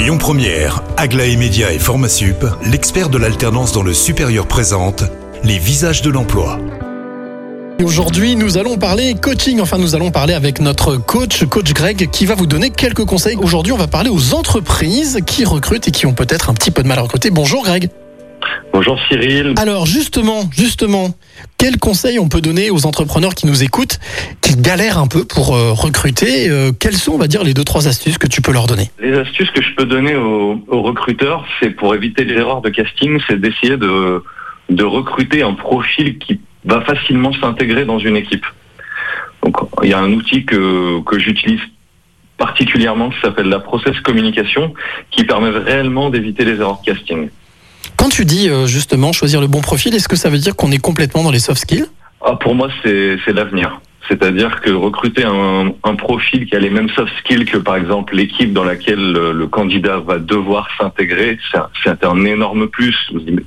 Lyon Première, Aglaé Média et Formasup, l'expert de l'alternance dans le supérieur présente les visages de l'emploi. Aujourd'hui, nous allons parler coaching. Enfin, nous allons parler avec notre coach, coach Greg, qui va vous donner quelques conseils. Aujourd'hui, on va parler aux entreprises qui recrutent et qui ont peut-être un petit peu de mal à recruter. Bonjour Greg. Bonjour Cyril. Alors justement, justement, quels conseils on peut donner aux entrepreneurs qui nous écoutent, qui galèrent un peu pour euh, recruter euh, Quelles sont, on va dire, les deux trois astuces que tu peux leur donner? Les astuces que je peux donner aux, aux recruteurs, c'est pour éviter les erreurs de casting, c'est d'essayer de, de recruter un profil qui va facilement s'intégrer dans une équipe. Donc il y a un outil que, que j'utilise particulièrement qui s'appelle la process communication, qui permet réellement d'éviter les erreurs de casting. Quand tu dis euh, justement choisir le bon profil, est-ce que ça veut dire qu'on est complètement dans les soft skills? Ah, pour moi, c'est l'avenir. C'est-à-dire que recruter un, un profil qui a les mêmes soft skills que par exemple l'équipe dans laquelle le, le candidat va devoir s'intégrer, c'est un- énorme plus.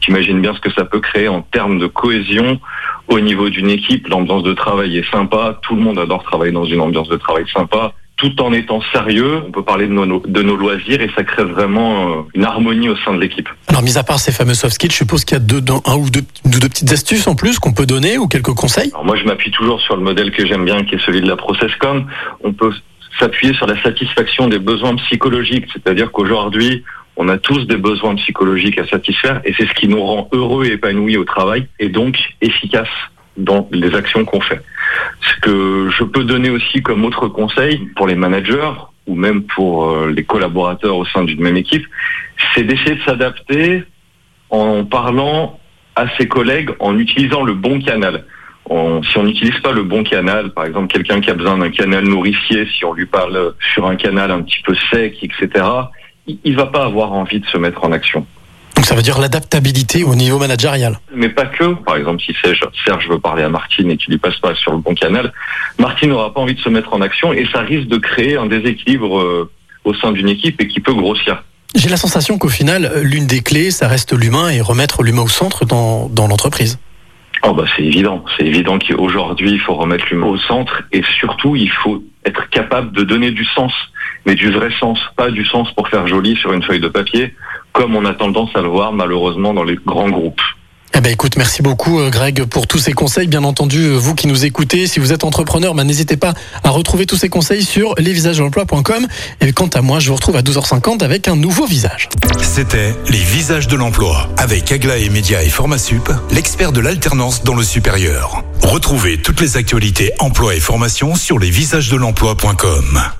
Tu imagines bien ce que ça peut créer en termes de cohésion au niveau d'une équipe. L'ambiance de travail est sympa, tout le monde adore travailler dans une ambiance de travail sympa. Tout en étant sérieux, on peut parler de nos, de nos loisirs et ça crée vraiment euh, une harmonie au sein de l'équipe. Alors, mis à part ces fameux soft skills, je suppose qu'il y a deux, un ou deux, deux, deux petites astuces en plus qu'on peut donner ou quelques conseils? Alors moi, je m'appuie toujours sur le modèle que j'aime bien, qui est celui de la ProcessCom. On peut s'appuyer sur la satisfaction des besoins psychologiques, c'est-à-dire qu'aujourd'hui, on a tous des besoins psychologiques à satisfaire, et c'est ce qui nous rend heureux et épanouis au travail, et donc efficaces dans les actions qu'on fait. Ce que je peux donner aussi comme autre conseil pour les managers ou même pour euh, les collaborateurs au sein d'une même équipe, c'est d'essayer de s'adapter en parlant à ses collègues en utilisant le bon canal. Si on n'utilise pas le bon canal, par exemple quelqu'un qui a besoin d'un canal nourricier, si on lui parle sur un canal un petit peu sec, etc., il, il va pas avoir envie de se mettre en action. Donc, ça veut dire l'adaptabilité au niveau managérial. Mais pas que. Par exemple, si Serge, Serge veut parler à Martine et qu'il lui passe pas sur le bon canal, Martine n'aura pas envie de se mettre en action et ça risque de créer un déséquilibre euh, au sein d'une équipe et qui peut grossir. J'ai la sensation qu'au final, euh, l'une des clés, ça reste l'humain et remettre l'humain au centre dans, dans l'entreprise. Oh bah c'est évident, c'est évident qu'aujourd'hui il faut remettre l'humain au centre et surtout il faut être capable de donner du sens, mais du vrai sens, pas du sens pour faire joli sur une feuille de papier, comme on a tendance à le voir malheureusement dans les grands groupes. Eh ben écoute, merci beaucoup euh, Greg pour tous ces conseils. Bien entendu, euh, vous qui nous écoutez, si vous êtes entrepreneur, ben, n'hésitez pas à retrouver tous ces conseils sur lesvisagesdelemploi.com. Et quant à moi, je vous retrouve à 12h50 avec un nouveau visage. C'était les visages de l'emploi avec Aglaé Média et Formasup, l'expert de l'alternance dans le supérieur. Retrouvez toutes les actualités emploi et formation sur lesvisagesdelemploi.com.